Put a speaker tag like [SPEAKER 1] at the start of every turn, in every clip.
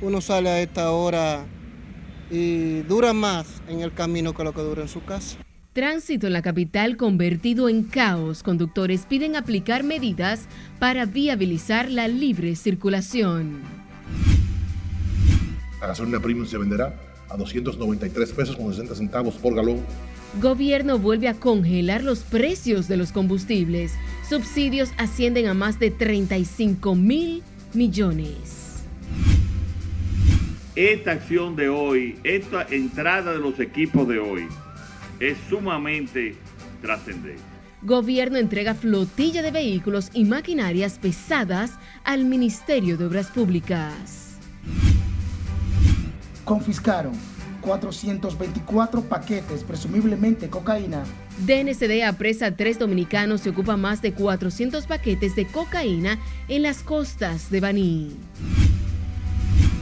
[SPEAKER 1] uno sale a esta hora y dura más en el camino que lo que dura en su casa.
[SPEAKER 2] Tránsito en la capital convertido en caos. Conductores piden aplicar medidas para viabilizar la libre circulación.
[SPEAKER 3] La gasolina premium se venderá a 293 pesos con 60 centavos por galón.
[SPEAKER 2] Gobierno vuelve a congelar los precios de los combustibles. Subsidios ascienden a más de 35 mil millones.
[SPEAKER 4] Esta acción de hoy, esta entrada de los equipos de hoy, es sumamente trascendente.
[SPEAKER 2] Gobierno entrega flotilla de vehículos y maquinarias pesadas al Ministerio de Obras Públicas.
[SPEAKER 5] Confiscaron 424 paquetes, presumiblemente cocaína.
[SPEAKER 2] DNCD apresa a tres dominicanos y ocupa más de 400 paquetes de cocaína en las costas de Baní.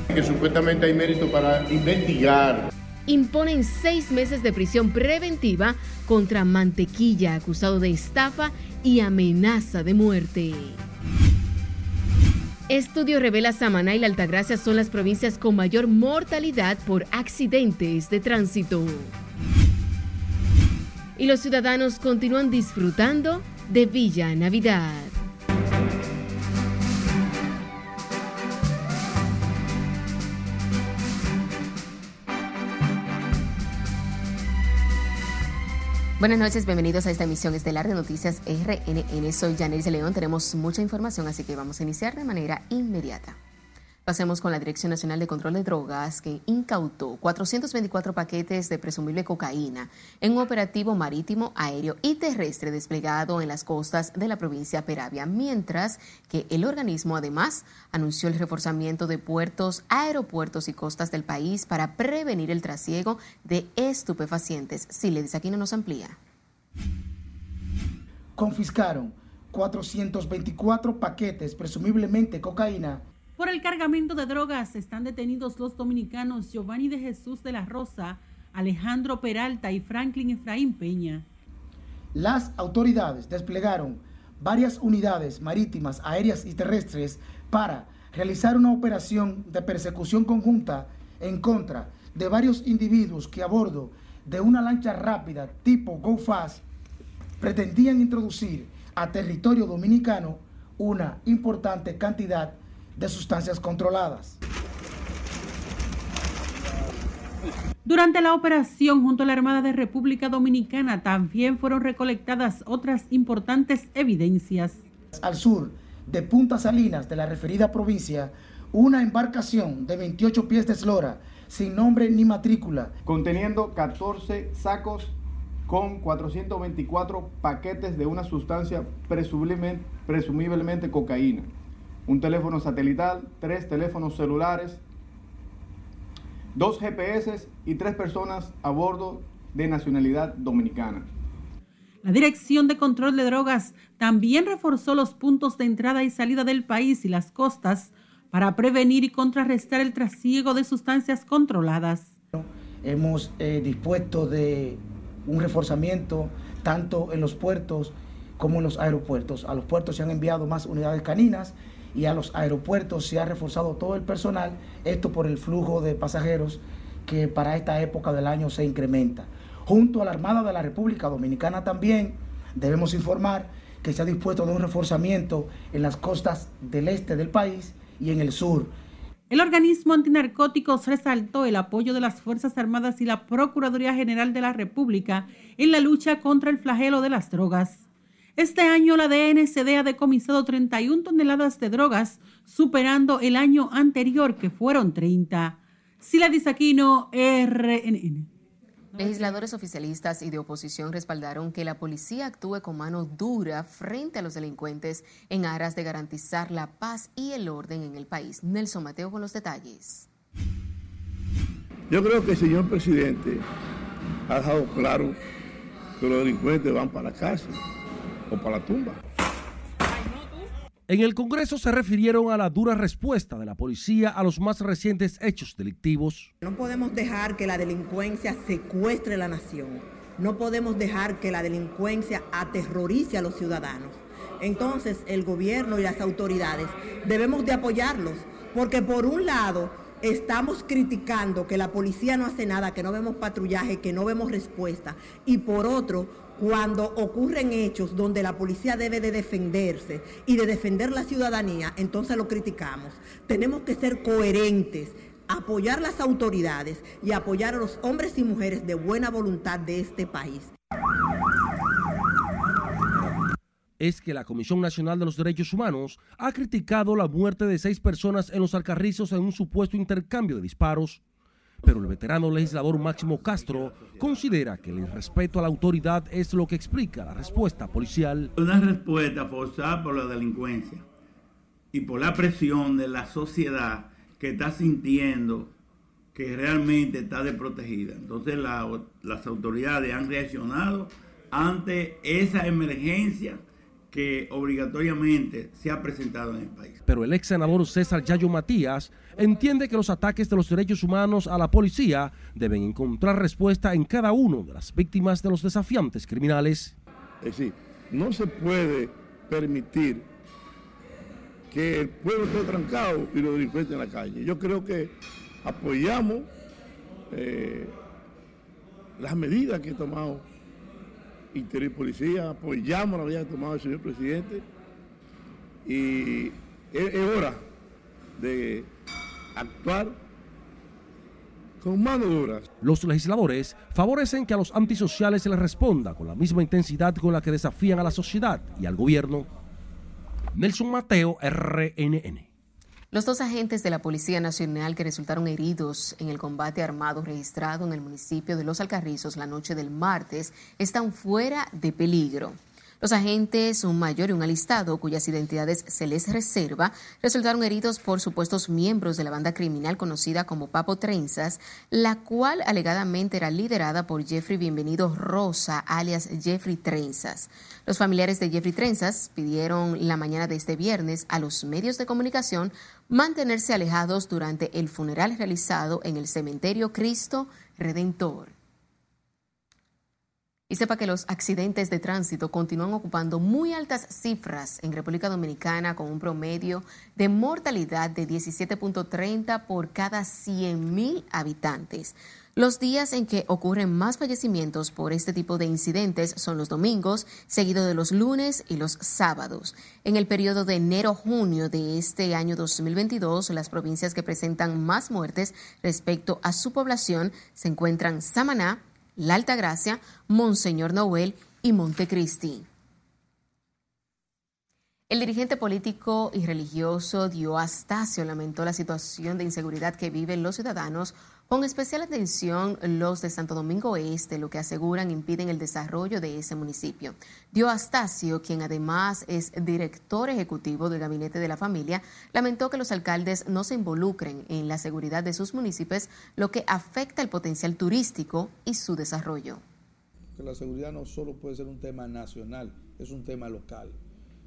[SPEAKER 6] Que supuestamente hay mérito para investigar
[SPEAKER 2] imponen seis meses de prisión preventiva contra Mantequilla, acusado de estafa y amenaza de muerte. Estudio revela Samaná y la Altagracia son las provincias con mayor mortalidad por accidentes de tránsito. Y los ciudadanos continúan disfrutando de Villa Navidad. Buenas noches, bienvenidos a esta emisión estelar de Noticias RNN. Soy Janice León, tenemos mucha información, así que vamos a iniciar de manera inmediata. Pasemos con la Dirección Nacional de Control de Drogas, que incautó 424 paquetes de presumible cocaína en un operativo marítimo, aéreo y terrestre desplegado en las costas de la provincia Peravia, mientras que el organismo además anunció el reforzamiento de puertos, aeropuertos y costas del país para prevenir el trasiego de estupefacientes. Si le aquí no nos amplía.
[SPEAKER 5] Confiscaron 424 paquetes, presumiblemente cocaína
[SPEAKER 7] por el cargamento de drogas están detenidos los dominicanos Giovanni de Jesús de la Rosa, Alejandro Peralta y Franklin Efraín Peña.
[SPEAKER 5] Las autoridades desplegaron varias unidades marítimas, aéreas y terrestres para realizar una operación de persecución conjunta en contra de varios individuos que a bordo de una lancha rápida tipo Go Fast pretendían introducir a territorio dominicano una importante cantidad de de sustancias controladas.
[SPEAKER 7] Durante la operación junto a la Armada de República Dominicana también fueron recolectadas otras importantes evidencias.
[SPEAKER 5] Al sur de Punta Salinas de la referida provincia, una embarcación de 28 pies de eslora sin nombre ni matrícula.
[SPEAKER 8] Conteniendo 14 sacos con 424 paquetes de una sustancia presumiblemente, presumiblemente cocaína un teléfono satelital, tres teléfonos celulares, dos GPS y tres personas a bordo de nacionalidad dominicana.
[SPEAKER 7] La Dirección de Control de Drogas también reforzó los puntos de entrada y salida del país y las costas para prevenir y contrarrestar el trasiego de sustancias controladas.
[SPEAKER 5] Hemos eh, dispuesto de un reforzamiento tanto en los puertos como en los aeropuertos. A los puertos se han enviado más unidades caninas y a los aeropuertos se ha reforzado todo el personal, esto por el flujo de pasajeros que para esta época del año se incrementa. Junto a la Armada de la República Dominicana también debemos informar que se ha dispuesto de un reforzamiento en las costas del este del país y en el sur.
[SPEAKER 7] El organismo antinarcóticos resaltó el apoyo de las Fuerzas Armadas y la Procuraduría General de la República en la lucha contra el flagelo de las drogas. Este año la DNCD ha decomisado 31 toneladas de drogas, superando el año anterior que fueron 30. Sila Disaquino, RNN.
[SPEAKER 2] Legisladores oficialistas y de oposición respaldaron que la policía actúe con mano dura frente a los delincuentes en aras de garantizar la paz y el orden en el país. Nelson Mateo con los detalles.
[SPEAKER 6] Yo creo que el señor presidente ha dejado claro que los delincuentes van para la cárcel o para la tumba.
[SPEAKER 9] En el Congreso se refirieron a la dura respuesta de la policía a los más recientes hechos delictivos.
[SPEAKER 10] No podemos dejar que la delincuencia secuestre la nación. No podemos dejar que la delincuencia aterrorice a los ciudadanos. Entonces el gobierno y las autoridades debemos de apoyarlos, porque por un lado estamos criticando que la policía no hace nada, que no vemos patrullaje, que no vemos respuesta, y por otro, cuando ocurren hechos donde la policía debe de defenderse y de defender la ciudadanía, entonces lo criticamos. Tenemos que ser coherentes, apoyar las autoridades y apoyar a los hombres y mujeres de buena voluntad de este país.
[SPEAKER 9] es que la Comisión Nacional de los Derechos Humanos ha criticado la muerte de seis personas en los Alcarrizos en un supuesto intercambio de disparos. Pero el veterano legislador Máximo Castro considera que el respeto a la autoridad es lo que explica la respuesta policial.
[SPEAKER 11] Una respuesta forzada por la delincuencia y por la presión de la sociedad que está sintiendo que realmente está desprotegida. Entonces las autoridades han reaccionado ante esa emergencia que obligatoriamente se ha presentado en el país.
[SPEAKER 9] Pero el ex senador César Yayo Matías entiende que los ataques de los derechos humanos a la policía deben encontrar respuesta en cada uno de las víctimas de los desafiantes criminales.
[SPEAKER 6] Es decir, no se puede permitir que el pueblo esté trancado y los delincuentes en la calle. Yo creo que apoyamos eh, las medidas que he tomado Interior y Policía, apoyamos la medida que tomado el señor presidente y es, es hora de actuar con mano dura.
[SPEAKER 9] Los legisladores favorecen que a los antisociales se les responda con la misma intensidad con la que desafían a la sociedad y al gobierno. Nelson Mateo, RNN.
[SPEAKER 2] Los dos agentes de la Policía Nacional que resultaron heridos en el combate armado registrado en el municipio de Los Alcarrizos la noche del martes están fuera de peligro. Los agentes, un mayor y un alistado, cuyas identidades se les reserva, resultaron heridos por supuestos miembros de la banda criminal conocida como Papo Trenzas, la cual alegadamente era liderada por Jeffrey Bienvenido Rosa, alias Jeffrey Trenzas. Los familiares de Jeffrey Trenzas pidieron la mañana de este viernes a los medios de comunicación mantenerse alejados durante el funeral realizado en el cementerio Cristo Redentor. Y sepa que los accidentes de tránsito continúan ocupando muy altas cifras en República Dominicana con un promedio de mortalidad de 17.30 por cada 100.000 habitantes. Los días en que ocurren más fallecimientos por este tipo de incidentes son los domingos, seguido de los lunes y los sábados. En el periodo de enero-junio de este año 2022, las provincias que presentan más muertes respecto a su población se encuentran Samaná, La Altagracia, Monseñor Noel y Montecristi. El dirigente político y religioso Dio Astacio lamentó la situación de inseguridad que viven los ciudadanos con especial atención los de Santo Domingo Este, lo que aseguran impiden el desarrollo de ese municipio. Dio Astacio, quien además es director ejecutivo del Gabinete de la Familia, lamentó que los alcaldes no se involucren en la seguridad de sus municipios, lo que afecta el potencial turístico y su desarrollo.
[SPEAKER 12] La seguridad no solo puede ser un tema nacional, es un tema local.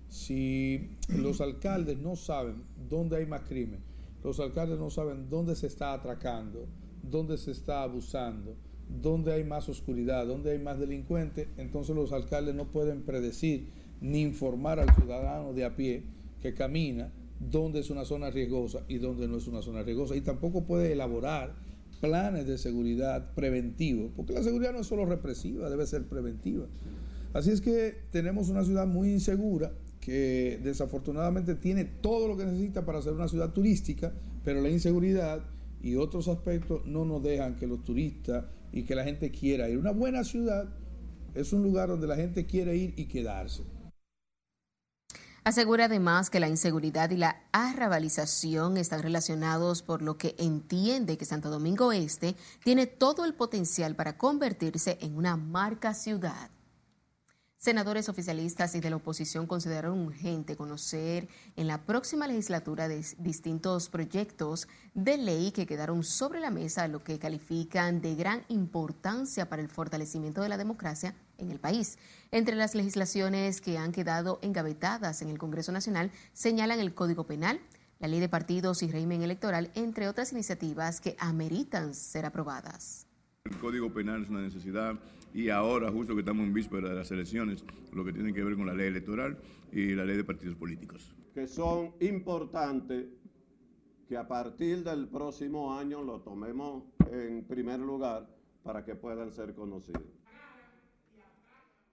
[SPEAKER 12] Si los alcaldes no saben dónde hay más crimen, los alcaldes no saben dónde se está atracando, dónde se está abusando, dónde hay más oscuridad, dónde hay más delincuentes, entonces los alcaldes no pueden predecir ni informar al ciudadano de a pie que camina dónde es una zona riesgosa y dónde no es una zona riesgosa. Y tampoco puede elaborar planes de seguridad preventivos, porque la seguridad no es solo represiva, debe ser preventiva. Así es que tenemos una ciudad muy insegura que desafortunadamente tiene todo lo que necesita para ser una ciudad turística, pero la inseguridad y otros aspectos no nos dejan que los turistas y que la gente quiera ir. Una buena ciudad es un lugar donde la gente quiere ir y quedarse.
[SPEAKER 2] Asegura además que la inseguridad y la arrabalización están relacionados por lo que entiende que Santo Domingo Este tiene todo el potencial para convertirse en una marca ciudad. Senadores oficialistas y de la oposición consideraron urgente conocer en la próxima legislatura distintos proyectos de ley que quedaron sobre la mesa, lo que califican de gran importancia para el fortalecimiento de la democracia en el país. Entre las legislaciones que han quedado engavetadas en el Congreso Nacional señalan el Código Penal, la Ley de Partidos y Régimen Electoral, entre otras iniciativas que ameritan ser aprobadas.
[SPEAKER 13] El Código Penal es una necesidad y ahora, justo que estamos en víspera de las elecciones, lo que tiene que ver con la ley electoral y la ley de partidos políticos.
[SPEAKER 14] Que son importantes que a partir del próximo año lo tomemos en primer lugar para que puedan ser conocidos.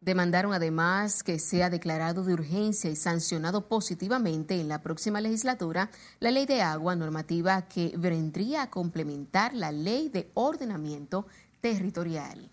[SPEAKER 2] Demandaron además que sea declarado de urgencia y sancionado positivamente en la próxima legislatura la ley de agua normativa que vendría a complementar la ley de ordenamiento territorial.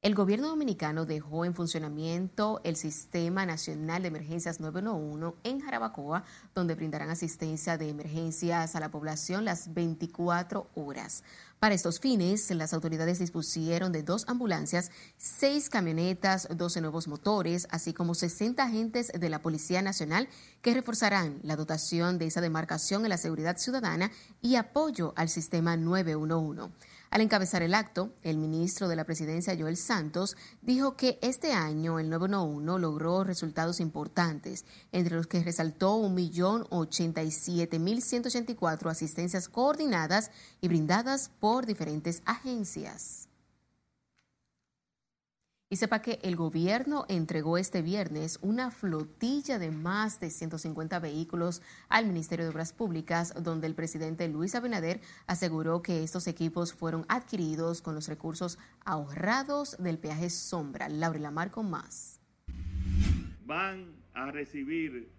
[SPEAKER 2] El gobierno dominicano dejó en funcionamiento el Sistema Nacional de Emergencias 911 en Jarabacoa, donde brindarán asistencia de emergencias a la población las 24 horas. Para estos fines, las autoridades dispusieron de dos ambulancias, seis camionetas, 12 nuevos motores, así como 60 agentes de la Policía Nacional que reforzarán la dotación de esa demarcación en la seguridad ciudadana y apoyo al sistema 911. Al encabezar el acto, el ministro de la Presidencia, Joel Santos, dijo que este año el 911 logró resultados importantes, entre los que resaltó 1.087.184 asistencias coordinadas y brindadas por diferentes agencias. Y sepa que el gobierno entregó este viernes una flotilla de más de 150 vehículos al Ministerio de Obras Públicas, donde el presidente Luis Abinader aseguró que estos equipos fueron adquiridos con los recursos ahorrados del peaje sombra. Laura Lamar con más.
[SPEAKER 4] Van a recibir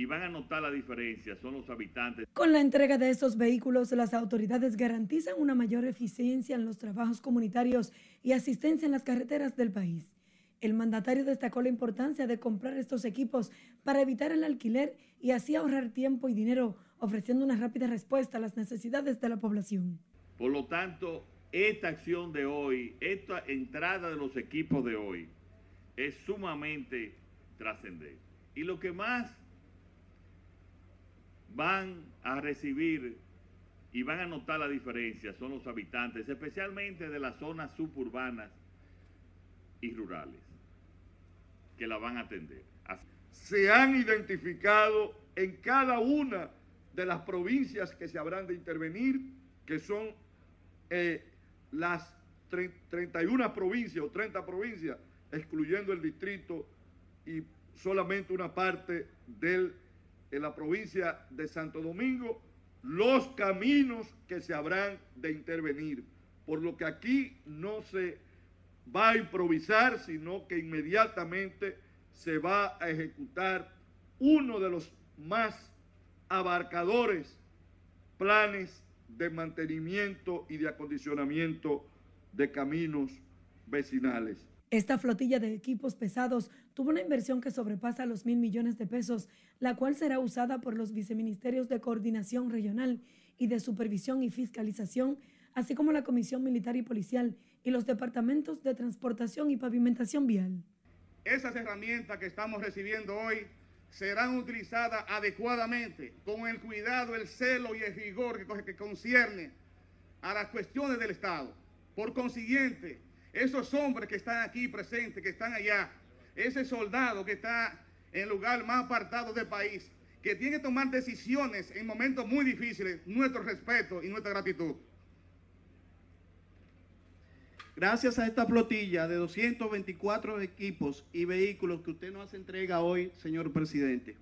[SPEAKER 4] y van a notar la diferencia, son los habitantes.
[SPEAKER 15] Con la entrega de estos vehículos, las autoridades garantizan una mayor eficiencia en los trabajos comunitarios y asistencia en las carreteras del país. El mandatario destacó la importancia de comprar estos equipos para evitar el alquiler y así ahorrar tiempo y dinero, ofreciendo una rápida respuesta a las necesidades de la población.
[SPEAKER 4] Por lo tanto, esta acción de hoy, esta entrada de los equipos de hoy, es sumamente trascendente. Y lo que más van a recibir y van a notar la diferencia son los habitantes, especialmente de las zonas suburbanas y rurales, que la van a atender.
[SPEAKER 16] Se han identificado en cada una de las provincias que se habrán de intervenir, que son eh, las 31 provincias o 30 provincias, excluyendo el distrito y solamente una parte del en la provincia de Santo Domingo los caminos que se habrán de intervenir. Por lo que aquí no se va a improvisar, sino que inmediatamente se va a ejecutar uno de los más abarcadores planes de mantenimiento y de acondicionamiento de caminos vecinales.
[SPEAKER 15] Esta flotilla de equipos pesados tuvo una inversión que sobrepasa los mil millones de pesos, la cual será usada por los viceministerios de Coordinación Regional y de Supervisión y Fiscalización, así como la Comisión Militar y Policial y los departamentos de Transportación y Pavimentación Vial.
[SPEAKER 16] Esas herramientas que estamos recibiendo hoy serán utilizadas adecuadamente, con el cuidado, el celo y el rigor que concierne a las cuestiones del Estado. Por consiguiente, esos hombres que están aquí presentes, que están allá, ese soldado que está en el lugar más apartado del país, que tiene que tomar decisiones en momentos muy difíciles, nuestro respeto y nuestra gratitud. Gracias a esta flotilla de 224 equipos y vehículos que usted nos hace entrega hoy, señor presidente.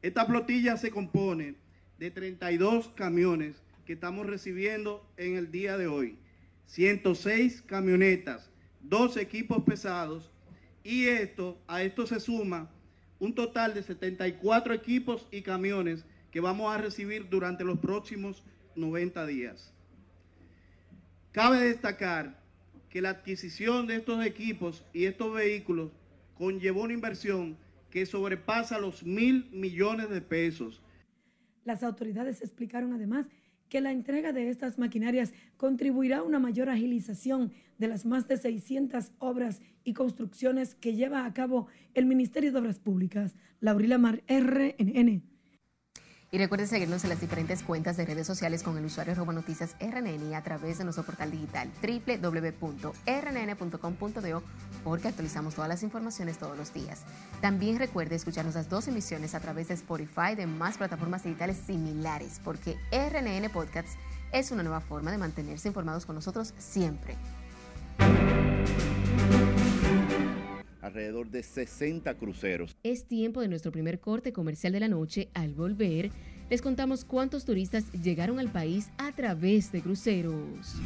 [SPEAKER 16] Esta flotilla se compone de 32 camiones que estamos recibiendo en el día de hoy. 106 camionetas, dos equipos pesados y esto, a esto se suma un total de 74 equipos y camiones que vamos a recibir durante los próximos 90 días. Cabe destacar que la adquisición de estos equipos y estos vehículos conllevó una inversión que sobrepasa los mil millones de pesos.
[SPEAKER 15] Las autoridades explicaron además que la entrega de estas maquinarias contribuirá a una mayor agilización de las más de 600 obras y construcciones que lleva a cabo el Ministerio de Obras Públicas. Laurila Mar, RNN.
[SPEAKER 2] Y recuerden seguirnos en las diferentes cuentas de redes sociales con el usuario arroba noticias RNN a través de nuestro portal digital www.rnn.com.do porque actualizamos todas las informaciones todos los días. También recuerde escuchar nuestras dos emisiones a través de Spotify de más plataformas digitales similares porque RNN Podcasts es una nueva forma de mantenerse informados con nosotros siempre.
[SPEAKER 17] Alrededor de 60 cruceros.
[SPEAKER 2] Es tiempo de nuestro primer corte comercial de la noche. Al volver, les contamos cuántos turistas llegaron al país a través de cruceros.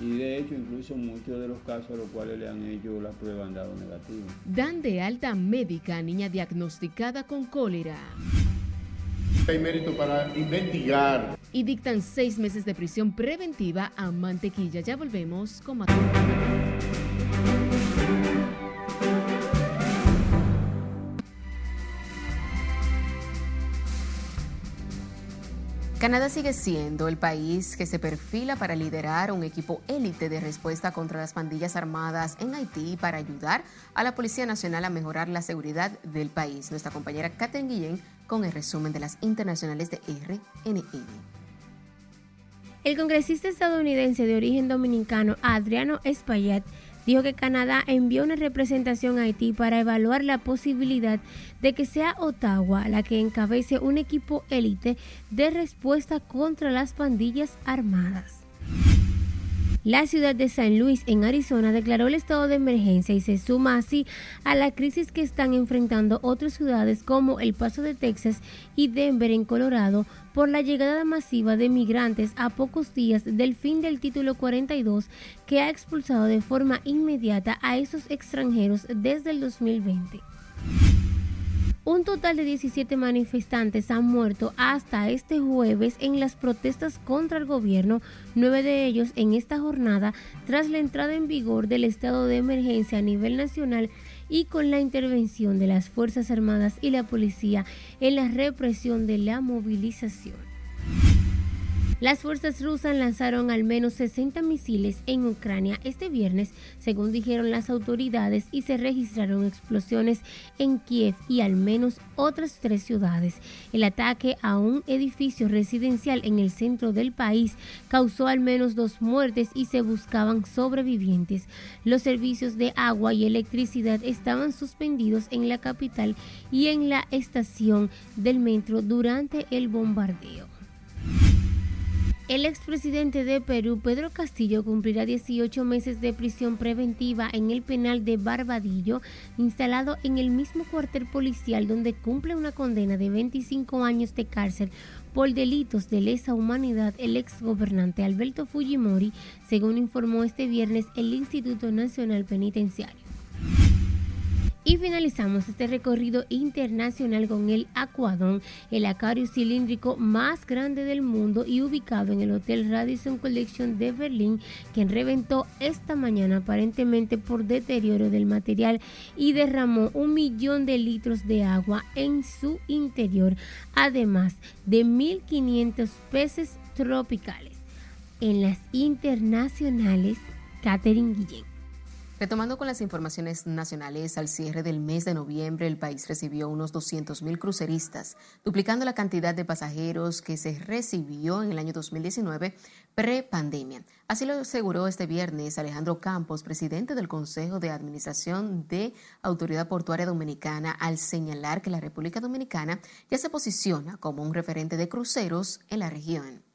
[SPEAKER 18] Y de hecho, incluso muchos de los casos a los cuales le han hecho la prueba han dado negativo.
[SPEAKER 2] Dan de alta médica a niña diagnosticada con cólera.
[SPEAKER 3] Hay mérito para investigar.
[SPEAKER 2] Y dictan seis meses de prisión preventiva a Mantequilla. Ya volvemos con más. Canadá sigue siendo el país que se perfila para liderar un equipo élite de respuesta contra las pandillas armadas en Haití para ayudar a la Policía Nacional a mejorar la seguridad del país. Nuestra compañera Catherine Guillén con el resumen de las internacionales de RNN.
[SPEAKER 19] El congresista estadounidense de origen dominicano Adriano Espaillat dijo que Canadá envió una representación a Haití para evaluar la posibilidad de que sea Ottawa la que encabece un equipo élite de respuesta contra las pandillas armadas. La ciudad de San Luis, en Arizona, declaró el estado de emergencia y se suma así a la crisis que están enfrentando otras ciudades como El Paso de Texas y Denver, en Colorado, por la llegada masiva de migrantes a pocos días del fin del título 42 que ha expulsado de forma inmediata a esos extranjeros desde el 2020. Un total de 17 manifestantes han muerto hasta este jueves en las protestas contra el gobierno, nueve de ellos en esta jornada tras la entrada en vigor del estado de emergencia a nivel nacional y con la intervención de las Fuerzas Armadas y la policía en la represión de la movilización. Las fuerzas rusas lanzaron al menos 60 misiles en Ucrania este viernes, según dijeron las autoridades, y se registraron explosiones en Kiev y al menos otras tres ciudades. El ataque a un edificio residencial en el centro del país causó al menos dos muertes y se buscaban sobrevivientes. Los servicios de agua y electricidad estaban suspendidos en la capital y en la estación del metro durante el bombardeo. El expresidente de Perú, Pedro Castillo, cumplirá 18 meses de prisión preventiva en el penal de Barbadillo, instalado en el mismo cuartel policial donde cumple una condena de 25 años de cárcel por delitos de lesa humanidad el exgobernante Alberto Fujimori, según informó este viernes el Instituto Nacional Penitenciario. Y finalizamos este recorrido internacional con el Aquadón, el acuario cilíndrico más grande del mundo y ubicado en el Hotel Radisson Collection de Berlín, quien reventó esta mañana aparentemente por deterioro del material y derramó un millón de litros de agua en su interior, además de 1.500 peces tropicales. En las internacionales, Catherine Guillén.
[SPEAKER 2] Retomando con las informaciones nacionales, al cierre del mes de noviembre el país recibió unos 200.000 cruceristas, duplicando la cantidad de pasajeros que se recibió en el año 2019 pre-pandemia. Así lo aseguró este viernes Alejandro Campos, presidente del Consejo de Administración de Autoridad Portuaria Dominicana, al señalar que la República Dominicana ya se posiciona como un referente de cruceros en la región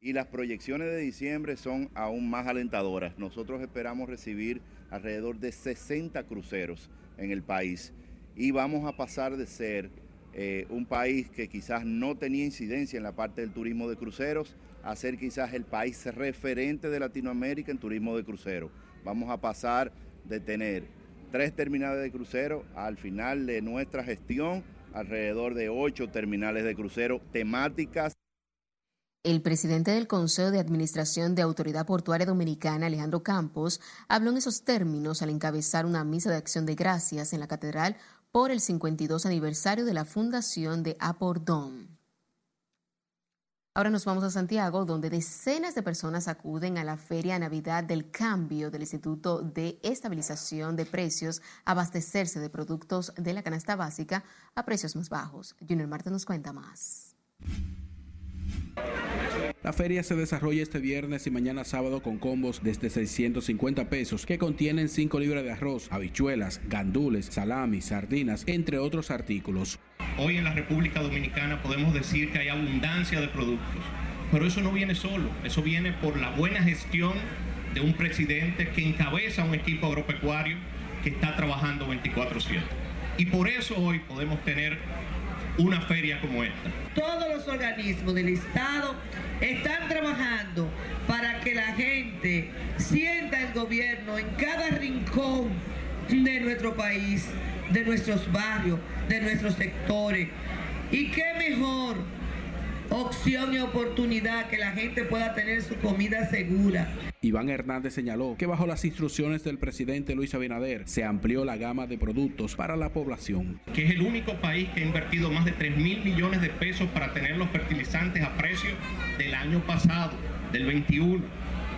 [SPEAKER 17] y las proyecciones de diciembre son aún más alentadoras. Nosotros esperamos recibir alrededor de 60 cruceros en el país y vamos a pasar de ser eh, un país que quizás no tenía incidencia en la parte del turismo de cruceros a ser quizás el país referente de Latinoamérica en turismo de crucero. Vamos a pasar de tener tres terminales de crucero al final de nuestra gestión alrededor de ocho terminales de crucero temáticas.
[SPEAKER 2] El presidente del Consejo de Administración de Autoridad Portuaria Dominicana, Alejandro Campos, habló en esos términos al encabezar una misa de acción de gracias en la catedral por el 52 aniversario de la fundación de Apordón. Ahora nos vamos a Santiago, donde decenas de personas acuden a la Feria Navidad del Cambio del Instituto de Estabilización de Precios a abastecerse de productos de la canasta básica a precios más bajos. Junior Marta nos cuenta más.
[SPEAKER 20] La feria se desarrolla este viernes y mañana sábado con combos desde 650 pesos que contienen 5 libras de arroz, habichuelas, gandules, salami, sardinas, entre otros artículos.
[SPEAKER 21] Hoy en la República Dominicana podemos decir que hay abundancia de productos, pero eso no viene solo, eso viene por la buena gestión de un presidente que encabeza un equipo agropecuario que está trabajando 24/7. Y por eso hoy podemos tener una feria como esta.
[SPEAKER 22] Todos los organismos del Estado están trabajando para que la gente sienta el gobierno en cada rincón de nuestro país, de nuestros barrios, de nuestros sectores. Y qué mejor opción y oportunidad que la gente pueda tener su comida segura.
[SPEAKER 20] Iván Hernández señaló que bajo las instrucciones del presidente Luis Abinader se amplió la gama de productos para la población.
[SPEAKER 21] Que es el único país que ha invertido más de 3 mil millones de pesos para tener los fertilizantes a precio del año pasado, del 21.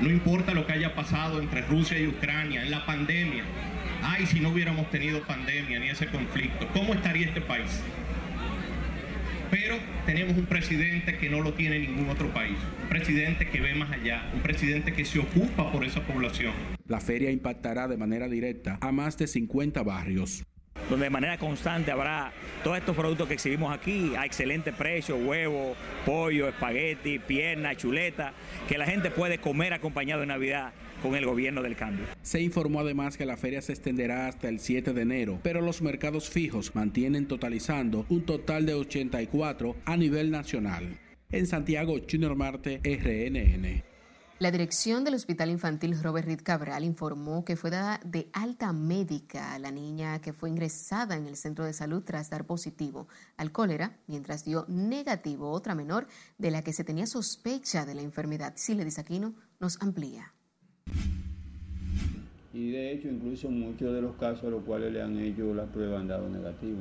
[SPEAKER 21] No importa lo que haya pasado entre Rusia y Ucrania, en la pandemia. Ay, si no hubiéramos tenido pandemia ni ese conflicto, ¿cómo estaría este país? Pero tenemos un presidente que no lo tiene ningún otro país, un presidente que ve más allá, un presidente que se ocupa por esa población.
[SPEAKER 20] La feria impactará de manera directa a más de 50 barrios.
[SPEAKER 23] Donde de manera constante habrá todos estos productos que exhibimos aquí a excelente precio, huevo, pollo, espagueti, pierna, chuleta, que la gente puede comer acompañado de Navidad con el gobierno del cambio.
[SPEAKER 20] Se informó además que la feria se extenderá hasta el 7 de enero, pero los mercados fijos mantienen totalizando un total de 84 a nivel nacional. En Santiago, Junior Marte, RNN.
[SPEAKER 2] La dirección del Hospital Infantil Robert Reed Cabral informó que fue dada de alta médica a la niña que fue ingresada en el centro de salud tras dar positivo al cólera, mientras dio negativo otra menor de la que se tenía sospecha de la enfermedad. Sile Aquino nos amplía.
[SPEAKER 18] Y de hecho, incluso muchos de los casos a los cuales le han hecho la prueba han dado negativo.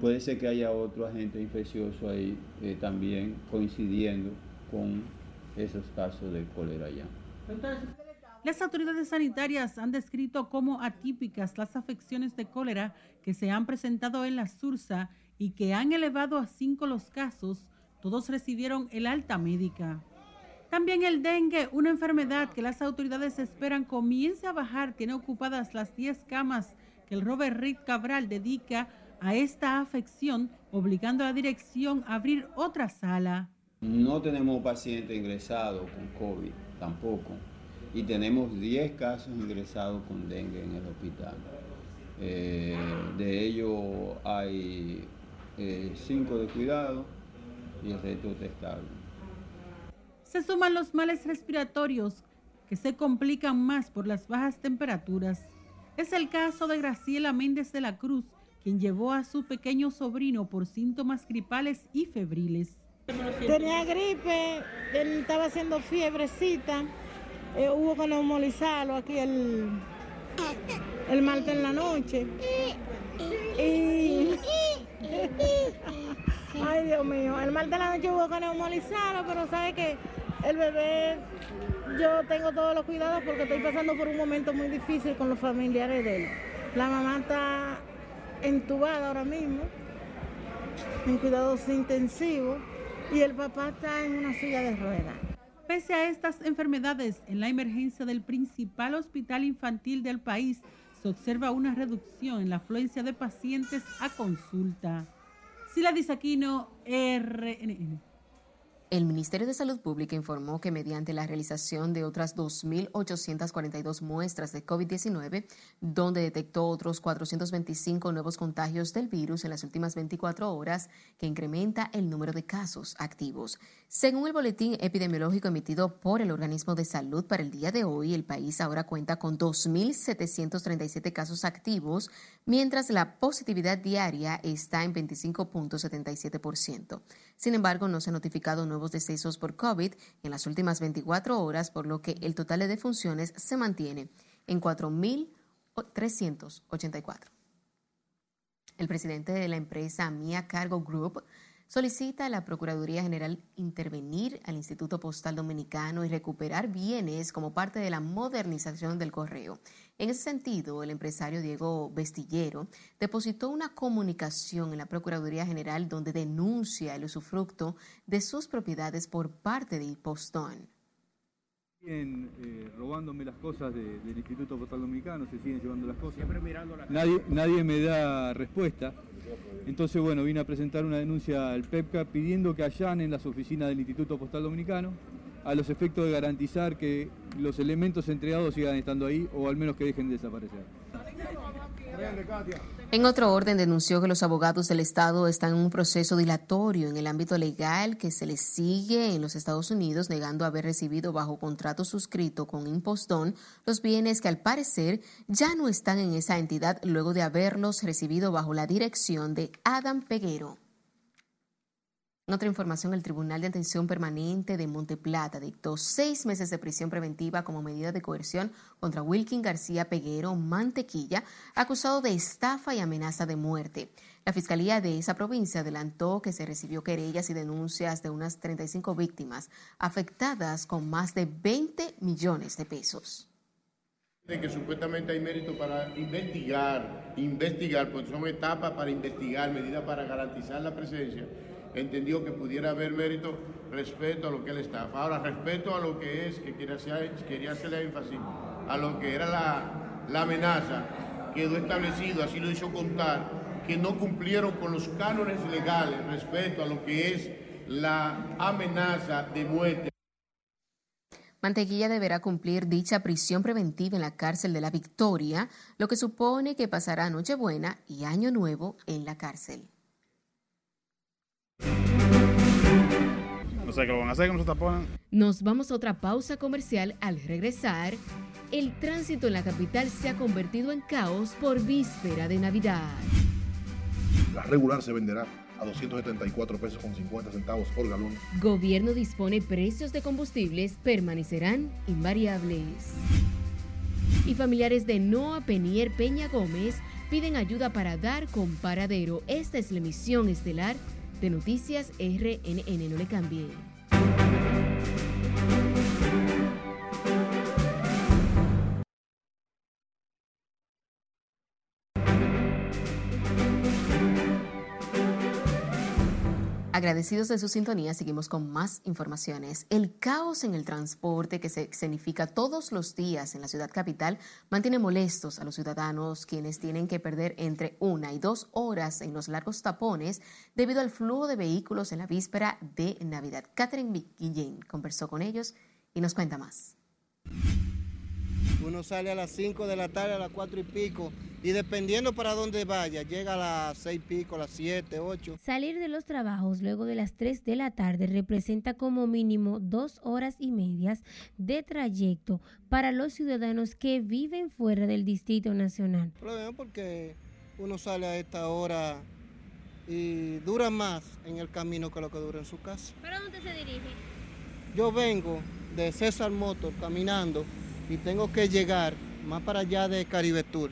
[SPEAKER 18] Puede ser que haya otro agente infeccioso ahí eh, también coincidiendo con esos casos de cólera ya.
[SPEAKER 7] Las autoridades sanitarias han descrito como atípicas las afecciones de cólera que se han presentado en la Sursa y que han elevado a cinco los casos. Todos recibieron el alta médica. También el dengue, una enfermedad que las autoridades esperan comience a bajar, tiene ocupadas las 10 camas que el Robert Reed Cabral dedica a esta afección, obligando a la dirección a abrir otra sala.
[SPEAKER 18] No tenemos pacientes ingresados con COVID tampoco. Y tenemos 10 casos ingresados con dengue en el hospital. Eh, de ellos hay 5 eh, de cuidado y el resto está.
[SPEAKER 7] Se suman los males respiratorios que se complican más por las bajas temperaturas. Es el caso de Graciela Méndez de la Cruz, quien llevó a su pequeño sobrino por síntomas gripales y febriles.
[SPEAKER 24] Tenía gripe, él estaba haciendo fiebrecita, eh, hubo que neumolizarlo aquí el, el martes en la noche. Ay Dios mío, el martes en la noche hubo que neumolizarlo, pero sabe que el bebé, yo tengo todos los cuidados porque estoy pasando por un momento muy difícil con los familiares de él. La mamá está entubada ahora mismo, en cuidados intensivos y el papá está en una silla de ruedas.
[SPEAKER 7] Pese a estas enfermedades, en la emergencia del principal hospital infantil del país se observa una reducción en la afluencia de pacientes a consulta. Sila Disaquino, RNN.
[SPEAKER 2] El Ministerio de Salud Pública informó que mediante la realización de otras 2.842 muestras de COVID-19, donde detectó otros 425 nuevos contagios del virus en las últimas 24 horas, que incrementa el número de casos activos. Según el boletín epidemiológico emitido por el organismo de salud para el día de hoy, el país ahora cuenta con 2.737 casos activos, mientras la positividad diaria está en 25.77%. Sin embargo, no se ha notificado nuevos decesos por COVID en las últimas 24 horas, por lo que el total de defunciones se mantiene en 4.384. El presidente de la empresa Mia Cargo Group solicita a la Procuraduría General intervenir al Instituto Postal Dominicano y recuperar bienes como parte de la modernización del correo. En ese sentido, el empresario Diego Vestillero depositó una comunicación en la Procuraduría General donde denuncia el usufructo de sus propiedades por parte de Postón.
[SPEAKER 25] Siguen eh, robándome las cosas del Instituto Postal Dominicano, se siguen llevando las cosas. Siempre mirando nadie, nadie me da respuesta. Entonces, bueno, vine a presentar una denuncia al PEPCA pidiendo que allanen las oficinas del Instituto Postal Dominicano a los efectos de garantizar que los elementos entregados sigan estando ahí o al menos que dejen de desaparecer.
[SPEAKER 2] En otro orden, denunció que los abogados del Estado están en un proceso dilatorio en el ámbito legal que se les sigue en los Estados Unidos, negando haber recibido bajo contrato suscrito con Impostón los bienes que al parecer ya no están en esa entidad luego de haberlos recibido bajo la dirección de Adam Peguero. En otra información, el Tribunal de Atención Permanente de Monteplata dictó seis meses de prisión preventiva como medida de coerción contra Wilkin García Peguero Mantequilla, acusado de estafa y amenaza de muerte. La Fiscalía de esa provincia adelantó que se recibió querellas y denuncias de unas 35 víctimas afectadas con más de 20 millones de pesos
[SPEAKER 26] de que supuestamente hay mérito para investigar, investigar, porque son etapas para investigar, medidas para garantizar la presencia entendió que pudiera haber mérito respecto a lo que él estaba. Ahora, respecto a lo que es, que quería, hacer, quería hacerle énfasis, a lo que era la, la amenaza, quedó establecido, así lo hizo contar, que no cumplieron con los cánones legales respecto a lo que es la amenaza de muerte.
[SPEAKER 2] Mantequilla deberá cumplir dicha prisión preventiva en la cárcel de la Victoria, lo que supone que pasará Nochebuena y Año Nuevo en la cárcel.
[SPEAKER 27] No sé qué lo van a hacer con esos
[SPEAKER 2] Nos vamos a otra pausa comercial. Al regresar, el tránsito en la capital se ha convertido en caos por víspera de Navidad.
[SPEAKER 3] La regular se venderá a 274 pesos con 50 centavos por galón.
[SPEAKER 2] Gobierno dispone precios de combustibles permanecerán invariables. Y familiares de Noa Penier Peña Gómez piden ayuda para dar con paradero. Esta es la emisión estelar de Noticias RNN. No le cambie. Agradecidos de su sintonía, seguimos con más informaciones. El caos en el transporte que se significa todos los días en la ciudad capital mantiene molestos a los ciudadanos, quienes tienen que perder entre una y dos horas en los largos tapones debido al flujo de vehículos en la víspera de Navidad. Catherine Guillén conversó con ellos y nos cuenta más.
[SPEAKER 28] Uno sale a las 5 de la tarde, a las 4 y pico, y dependiendo para dónde vaya, llega a las 6 y pico, a las 7, 8.
[SPEAKER 19] Salir de los trabajos luego de las 3 de la tarde representa como mínimo dos horas y medias de trayecto para los ciudadanos que viven fuera del Distrito Nacional.
[SPEAKER 28] Problema porque uno sale a esta hora y dura más en el camino que lo que dura en su casa.
[SPEAKER 19] ¿Para dónde se dirige?
[SPEAKER 28] Yo vengo de César Motor caminando y tengo que llegar más para allá de Caribe Tour.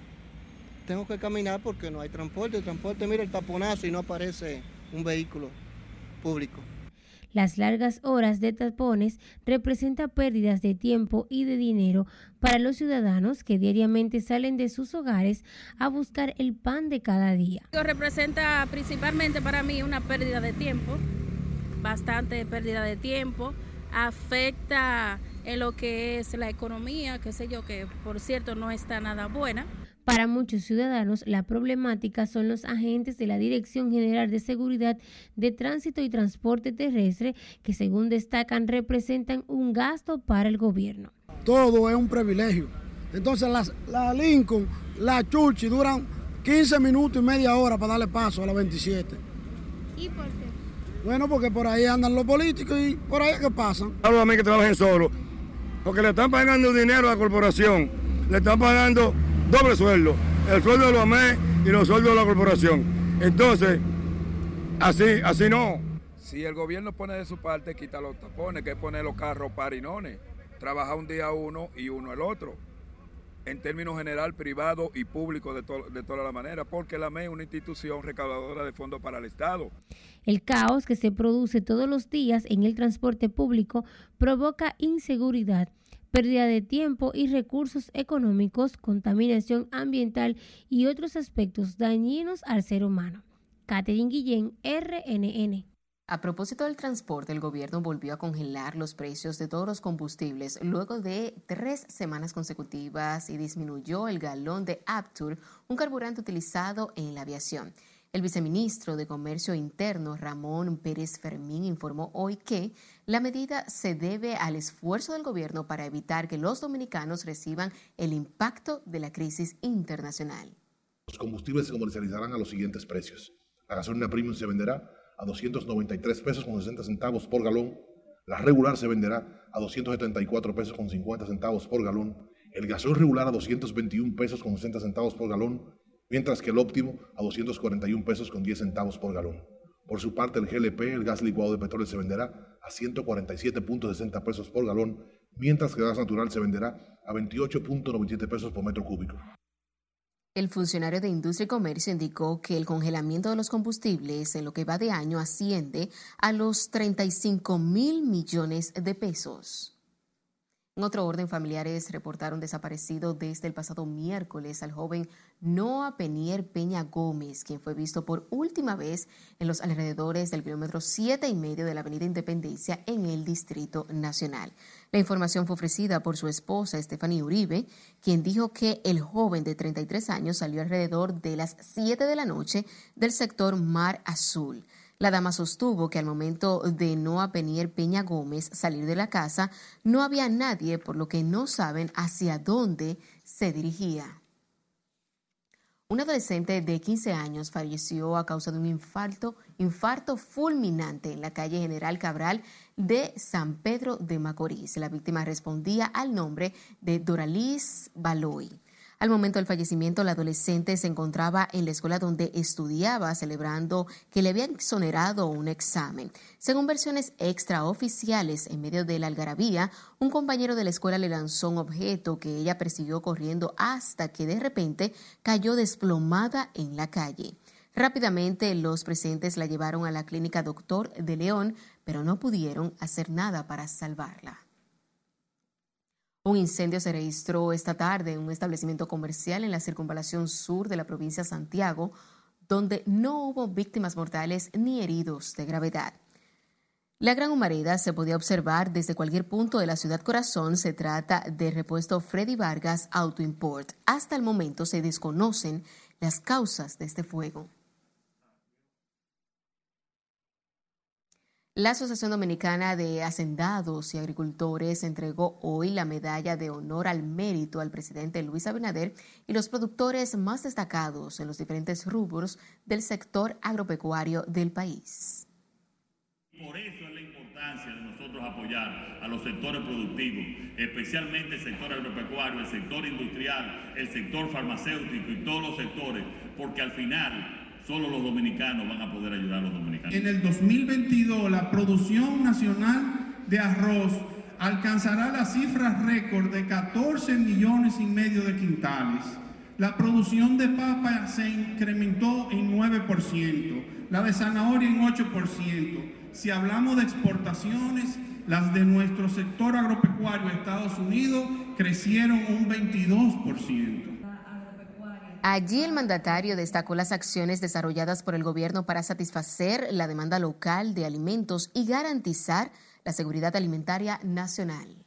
[SPEAKER 28] Tengo que caminar porque no hay transporte. El transporte, mira el taponazo y no aparece un vehículo público.
[SPEAKER 19] Las largas horas de tapones representan pérdidas de tiempo y de dinero para los ciudadanos que diariamente salen de sus hogares a buscar el pan de cada día.
[SPEAKER 29] Representa principalmente para mí una pérdida de tiempo, bastante pérdida de tiempo, afecta en lo que es la economía, qué sé yo, que por cierto no está nada buena.
[SPEAKER 19] Para muchos ciudadanos, la problemática son los agentes de la Dirección General de Seguridad de Tránsito y Transporte Terrestre, que según destacan representan un gasto para el gobierno.
[SPEAKER 30] Todo es un privilegio. Entonces la Lincoln, la Churchi duran 15 minutos y media hora para darle paso a la 27.
[SPEAKER 19] ¿Y por qué?
[SPEAKER 30] Bueno, porque por ahí andan los políticos y por ahí es que pasan.
[SPEAKER 6] Hablo a mí que trabajen solo porque le están pagando dinero a la corporación, le están pagando doble sueldo, el sueldo de los AME y los sueldos de la corporación. Entonces, así, así no.
[SPEAKER 31] Si el gobierno pone de su parte, quita los tapones, que pone los carros parinones, trabaja un día uno y uno el otro. En términos general, privado y público de, de todas las maneras, porque la AME es una institución recaudadora de fondos para el Estado.
[SPEAKER 19] El caos que se produce todos los días en el transporte público provoca inseguridad, pérdida de tiempo y recursos económicos, contaminación ambiental y otros aspectos dañinos al ser humano. Catherine Guillén, RNN.
[SPEAKER 2] A propósito del transporte, el gobierno volvió a congelar los precios de todos los combustibles luego de tres semanas consecutivas y disminuyó el galón de Aptur, un carburante utilizado en la aviación. El viceministro de Comercio Interno, Ramón Pérez Fermín, informó hoy que la medida se debe al esfuerzo del gobierno para evitar que los dominicanos reciban el impacto de la crisis internacional.
[SPEAKER 3] Los combustibles se comercializarán a los siguientes precios. La gasolina premium se venderá a 293 pesos con 60 centavos por galón. La regular se venderá a 274 pesos con 50 centavos por galón. El gasoil regular a 221 pesos con 60 centavos por galón, mientras que el óptimo a 241 pesos con 10 centavos por galón. Por su parte, el GLP, el gas licuado de petróleo, se venderá a 147.60 pesos por galón, mientras que el gas natural se venderá a 28.97 pesos por metro cúbico.
[SPEAKER 2] El funcionario de Industria y Comercio indicó que el congelamiento de los combustibles en lo que va de año asciende a los 35 mil millones de pesos. En otro orden, familiares reportaron desaparecido desde el pasado miércoles al joven Noah Penier Peña Gómez, quien fue visto por última vez en los alrededores del kilómetro 7 y medio de la Avenida Independencia en el Distrito Nacional. La información fue ofrecida por su esposa, Stephanie Uribe, quien dijo que el joven de 33 años salió alrededor de las 7 de la noche del sector Mar Azul. La dama sostuvo que al momento de Noa Penier Peña Gómez salir de la casa, no había nadie, por lo que no saben hacia dónde se dirigía. Un adolescente de 15 años falleció a causa de un infarto, infarto fulminante en la calle General Cabral de San Pedro de Macorís. La víctima respondía al nombre de Doraliz Baloy. Al momento del fallecimiento, la adolescente se encontraba en la escuela donde estudiaba, celebrando que le habían exonerado un examen. Según versiones extraoficiales, en medio de la algarabía, un compañero de la escuela le lanzó un objeto que ella persiguió corriendo hasta que de repente cayó desplomada en la calle. Rápidamente los presentes la llevaron a la clínica Doctor de León, pero no pudieron hacer nada para salvarla. Un incendio se registró esta tarde en un establecimiento comercial en la circunvalación sur de la provincia de Santiago, donde no hubo víctimas mortales ni heridos de gravedad. La gran humareda se podía observar desde cualquier punto de la ciudad corazón. Se trata de repuesto Freddy Vargas Auto Import. Hasta el momento se desconocen las causas de este fuego. La Asociación Dominicana de Hacendados y Agricultores entregó hoy la medalla de honor al mérito al presidente Luis Abinader y los productores más destacados en los diferentes rubros del sector agropecuario del país.
[SPEAKER 32] Por eso es la importancia de nosotros apoyar a los sectores productivos, especialmente el sector agropecuario, el sector industrial, el sector farmacéutico y todos los sectores, porque al final Solo los dominicanos van a poder ayudar a los dominicanos.
[SPEAKER 27] En el 2022 la producción nacional de arroz alcanzará la cifra récord de 14 millones y medio de quintales. La producción de papa se incrementó en 9%, la de zanahoria en 8%. Si hablamos de exportaciones, las de nuestro sector agropecuario Estados Unidos crecieron un 22%.
[SPEAKER 2] Allí el mandatario destacó las acciones desarrolladas por el gobierno para satisfacer la demanda local de alimentos y garantizar la seguridad alimentaria nacional.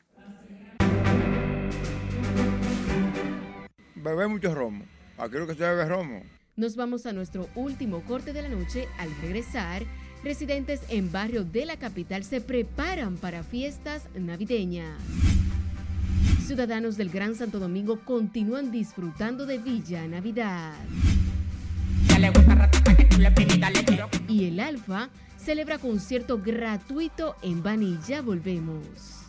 [SPEAKER 33] Bebé mucho romo. Aquí lo que se bebe romo.
[SPEAKER 2] Nos vamos a nuestro último corte de la noche. Al regresar, residentes en barrio de la capital se preparan para fiestas navideñas. Ciudadanos del Gran Santo Domingo continúan disfrutando de Villa Navidad. Y el Alfa celebra concierto gratuito en Vanilla. Volvemos.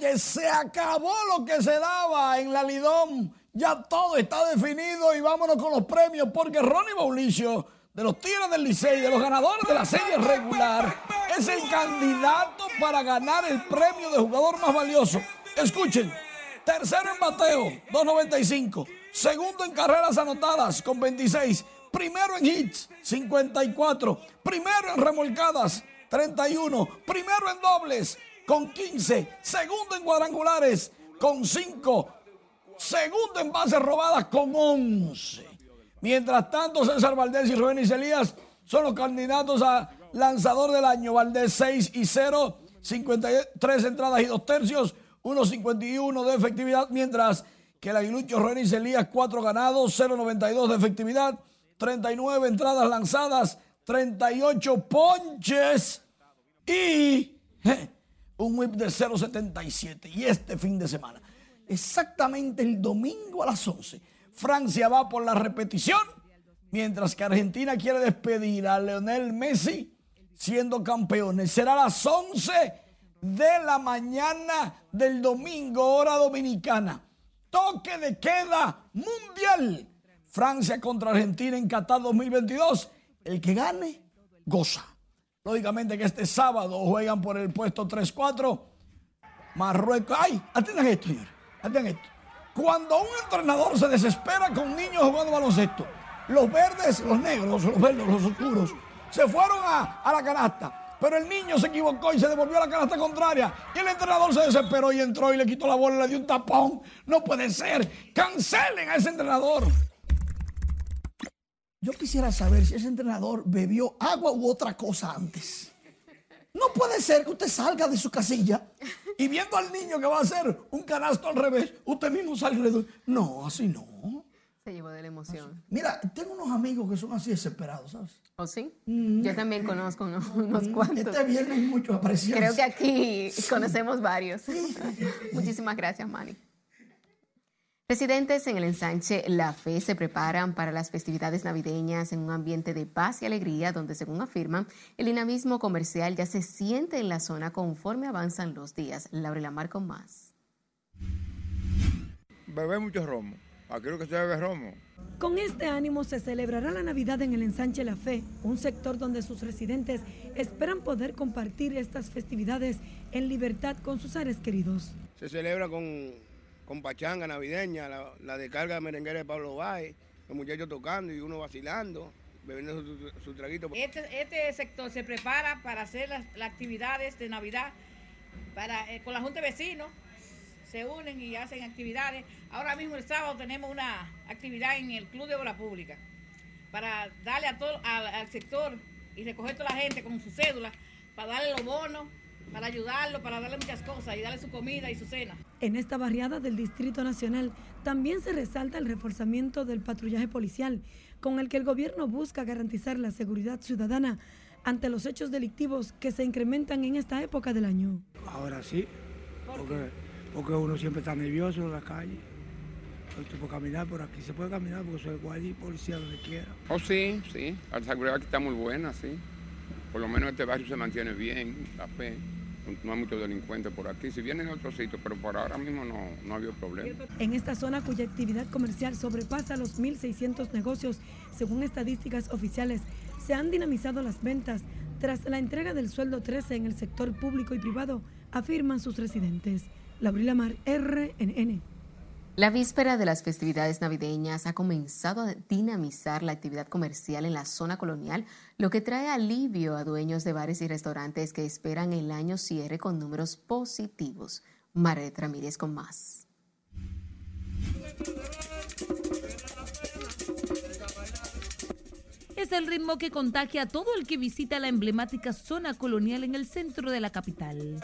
[SPEAKER 34] Noches. Se acabó lo que se daba en la Lidón. Ya todo está definido y vámonos con los premios porque Ronnie Mauricio de los Tigres del Licey, de los ganadores de la serie regular, es el candidato para ganar el premio de jugador más valioso. Escuchen, tercero en bateo, 2.95. Segundo en carreras anotadas, con 26. Primero en hits, 54. Primero en remolcadas, 31. Primero en dobles, con 15. Segundo en cuadrangulares con 5. Segundo en bases robadas con 11. Mientras tanto, César Valdés y Rubén Elías son los candidatos a lanzador del año. Valdés 6 y 0, 53 entradas y 2 tercios. 1.51 de efectividad, mientras que el aguilucho Renis Elías 4 ganados, 0.92 de efectividad, 39 entradas lanzadas, 38 ponches y un whip de 0.77. Y este fin de semana, exactamente el domingo a las 11, Francia va por la repetición, mientras que Argentina quiere despedir a Leonel Messi siendo campeones. Será a las 11 de la mañana del domingo, hora dominicana. Toque de queda mundial. Francia contra Argentina en Qatar 2022. El que gane, goza. Lógicamente que este sábado juegan por el puesto 3-4. Marruecos. ¡Ay! Atiendan esto, señores. Atiendan esto. Cuando un entrenador se desespera con niños jugando baloncesto, los verdes, los negros, los verdes, los oscuros, se fueron a, a la canasta. Pero el niño se equivocó y se devolvió a la canasta contraria. Y el entrenador se desesperó y entró y le quitó la bola y le dio un tapón. No puede ser. Cancelen a ese entrenador. Yo quisiera saber si ese entrenador bebió agua u otra cosa antes. No puede ser que usted salga de su casilla y viendo al niño que va a hacer un canasto al revés, usted mismo salga de... No, así no.
[SPEAKER 2] Se llevó de la emoción.
[SPEAKER 34] Mira, tengo unos amigos que son así desesperados, ¿sabes?
[SPEAKER 2] ¿O sí? Yo también conozco unos, unos cuantos.
[SPEAKER 34] Este viernes muchos apreciados.
[SPEAKER 2] Creo que aquí conocemos varios. Muchísimas gracias, Manny. Residentes en el ensanche La Fe se preparan para las festividades navideñas en un ambiente de paz y alegría, donde, según afirman, el dinamismo comercial ya se siente en la zona conforme avanzan los días. Laura Lamar con más.
[SPEAKER 35] Bebé mucho romo. Aquí lo que se bebe romo.
[SPEAKER 15] Con este ánimo se celebrará la Navidad en el ensanche La Fe, un sector donde sus residentes esperan poder compartir estas festividades en libertad con sus seres queridos.
[SPEAKER 36] Se celebra con, con pachanga navideña, la, la descarga merenguera de Pablo Báez, los muchachos tocando y uno vacilando, bebiendo su, traguito.
[SPEAKER 24] Este, este, sector se prepara para hacer las, las actividades de Navidad para, eh, con la Junta de Vecinos se unen y hacen actividades. Ahora mismo el sábado tenemos una actividad en el Club de Obra Pública para darle a todo al, al sector y recoger toda la gente con su cédula para darle los bonos, para ayudarlo, para darle muchas cosas y darle su comida y su cena.
[SPEAKER 15] En esta barriada del Distrito Nacional también se resalta el reforzamiento del patrullaje policial, con el que el gobierno busca garantizar la seguridad ciudadana ante los hechos delictivos que se incrementan en esta época del año.
[SPEAKER 25] Ahora sí, porque porque uno siempre está nervioso en la calle. Estoy por caminar por aquí, se puede caminar porque soy guardia y policía donde quiera.
[SPEAKER 37] Oh, sí, sí, la seguridad aquí está muy buena, sí. Por lo menos este barrio se mantiene bien, la fe. No hay muchos delincuentes por aquí. Si vienen en otros sitios, pero por ahora mismo no, no ha habido problema.
[SPEAKER 15] En esta zona cuya actividad comercial sobrepasa los 1.600 negocios, según estadísticas oficiales, se han dinamizado las ventas tras la entrega del sueldo 13 en el sector público y privado, afirman sus residentes. Laurila Mar, RNN.
[SPEAKER 2] La víspera de las festividades navideñas ha comenzado a dinamizar la actividad comercial en la zona colonial, lo que trae alivio a dueños de bares y restaurantes que esperan el año cierre con números positivos. Maret Ramírez con más.
[SPEAKER 38] Es el ritmo que contagia a todo el que visita la emblemática zona colonial en el centro de la capital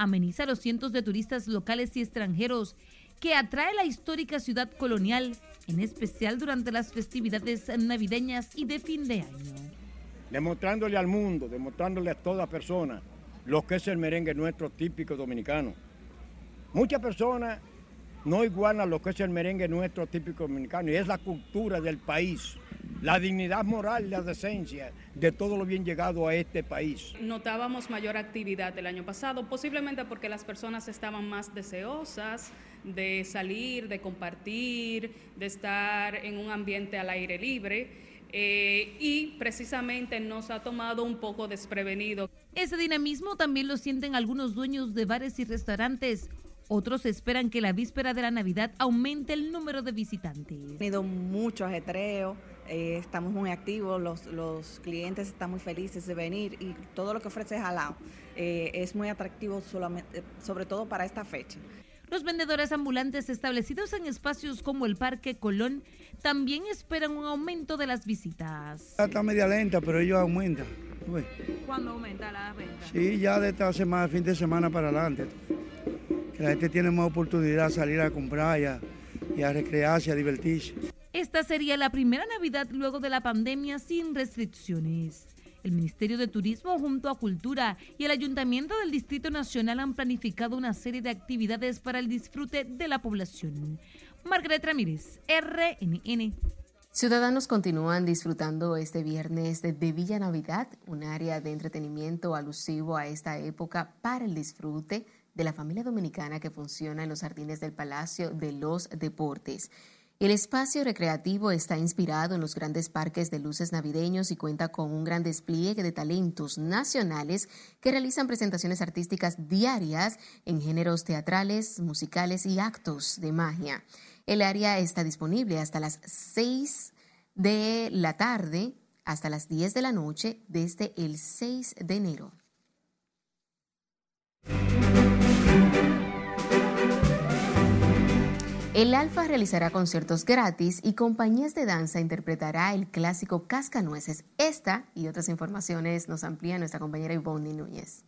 [SPEAKER 38] ameniza a los cientos de turistas locales y extranjeros que atrae la histórica ciudad colonial, en especial durante las festividades navideñas y de fin de año.
[SPEAKER 39] Demostrándole al mundo, demostrándole a toda persona lo que es el merengue nuestro típico dominicano. Muchas personas no igualan lo que es el merengue nuestro típico dominicano y es la cultura del país la dignidad moral, la decencia de todo lo bien llegado a este país.
[SPEAKER 40] Notábamos mayor actividad el año pasado, posiblemente porque las personas estaban más deseosas de salir, de compartir, de estar en un ambiente al aire libre. Eh, y precisamente nos ha tomado un poco desprevenido.
[SPEAKER 38] Ese dinamismo también lo sienten algunos dueños de bares y restaurantes. Otros esperan que la víspera de la Navidad aumente el número de visitantes.
[SPEAKER 41] Ha tenido mucho ajetreo, eh, estamos muy activos, los, los, clientes están muy felices de venir y todo lo que ofrece Jalao eh, es muy atractivo solamente, sobre todo para esta fecha.
[SPEAKER 38] Los vendedores ambulantes establecidos en espacios como el Parque Colón también esperan un aumento de las visitas.
[SPEAKER 25] Está media lenta, pero ellos aumentan.
[SPEAKER 42] ¿Cuándo aumenta la venta?
[SPEAKER 43] Sí, ya de esta semana, fin de semana para adelante. Que la gente tiene más oportunidad de salir a comprar y a, y a recrearse, a divertirse.
[SPEAKER 38] Esta sería la primera Navidad luego de la pandemia sin restricciones. El Ministerio de Turismo junto a Cultura y el Ayuntamiento del Distrito Nacional han planificado una serie de actividades para el disfrute de la población. Margaret Ramírez, RNN.
[SPEAKER 2] Ciudadanos continúan disfrutando este viernes de Villa Navidad, un área de entretenimiento alusivo a esta época para el disfrute de la familia dominicana que funciona en los jardines del Palacio de los Deportes. El espacio recreativo está inspirado en los grandes parques de luces navideños y cuenta con un gran despliegue de talentos nacionales que realizan presentaciones artísticas diarias en géneros teatrales, musicales y actos de magia. El área está disponible hasta las 6 de la tarde hasta las 10 de la noche desde el 6 de enero. El Alfa realizará conciertos gratis y compañías de danza interpretará el clásico Cascanueces. Esta y otras informaciones nos amplía nuestra compañera Ivonne Núñez.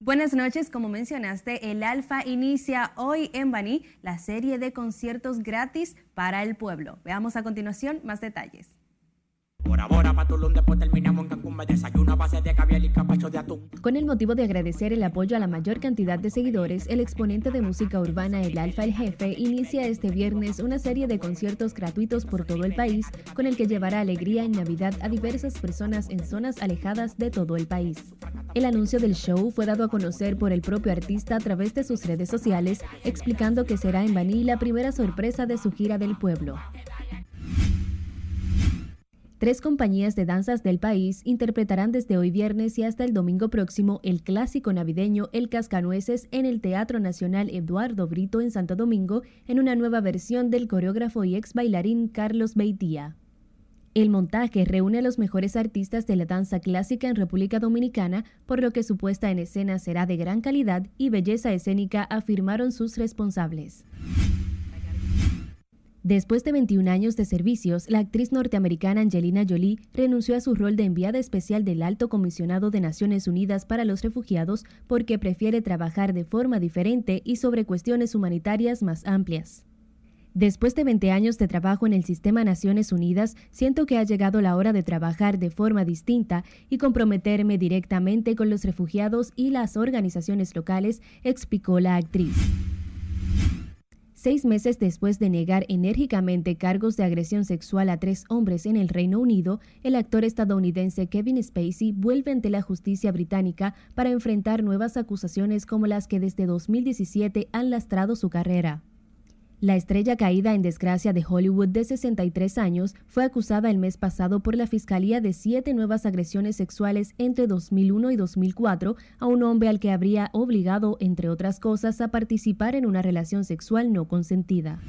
[SPEAKER 44] Buenas noches, como mencionaste, el Alfa inicia hoy en Baní la serie de conciertos gratis para el pueblo. Veamos a continuación más detalles.
[SPEAKER 45] Con el motivo de agradecer el apoyo a la mayor cantidad de seguidores, el exponente de música urbana El Alfa el Jefe inicia este viernes una serie de conciertos gratuitos por todo el país, con el que llevará alegría en Navidad a diversas personas en zonas alejadas de todo el país. El anuncio del show fue dado a conocer por el propio artista a través de sus redes sociales, explicando que será en Baní la primera sorpresa de su gira del pueblo. Tres compañías de danzas del país interpretarán desde hoy viernes y hasta el domingo próximo el clásico navideño El Cascanueces en el Teatro Nacional Eduardo Brito en Santo Domingo en una nueva versión del coreógrafo y ex bailarín Carlos Beitía. El montaje reúne a los mejores artistas de la danza clásica en República Dominicana, por lo que su puesta en escena será de gran calidad y belleza escénica, afirmaron sus responsables. Después de 21 años de servicios, la actriz norteamericana Angelina Jolie renunció a su rol de enviada especial del Alto Comisionado de Naciones Unidas para los Refugiados porque prefiere trabajar de forma diferente y sobre cuestiones humanitarias más amplias. Después de 20 años de trabajo en el sistema Naciones Unidas, siento que ha llegado la hora de trabajar de forma distinta y comprometerme directamente con los refugiados y las organizaciones locales, explicó la actriz. Seis meses después de negar enérgicamente cargos de agresión sexual a tres hombres en el Reino Unido, el actor estadounidense Kevin Spacey vuelve ante la justicia británica para enfrentar nuevas acusaciones como las que desde 2017 han lastrado su carrera. La estrella caída en desgracia de Hollywood de 63 años fue acusada el mes pasado por la Fiscalía de siete nuevas agresiones sexuales entre 2001 y 2004 a un hombre al que habría obligado, entre otras cosas, a participar en una relación sexual no consentida.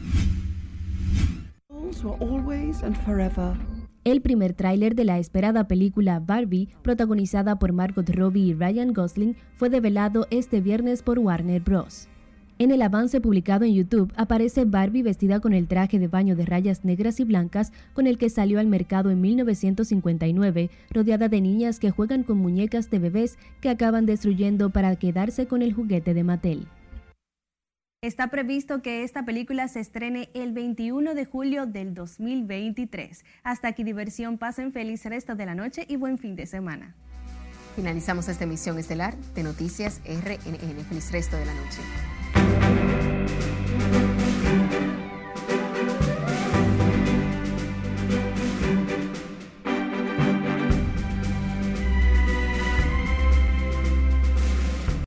[SPEAKER 45] El primer tráiler de la esperada película Barbie, protagonizada por Margot Robbie y Ryan Gosling, fue develado este viernes por Warner Bros. En el avance publicado en YouTube aparece Barbie vestida con el traje de baño de rayas negras y blancas con el que salió al mercado en 1959, rodeada de niñas que juegan con muñecas de bebés que acaban destruyendo para quedarse con el juguete de Mattel.
[SPEAKER 44] Está previsto que esta película se estrene el 21 de julio del 2023. Hasta aquí diversión, pasen feliz resto de la noche y buen fin de semana.
[SPEAKER 2] Finalizamos esta emisión estelar de Noticias RNN. Feliz resto de la noche.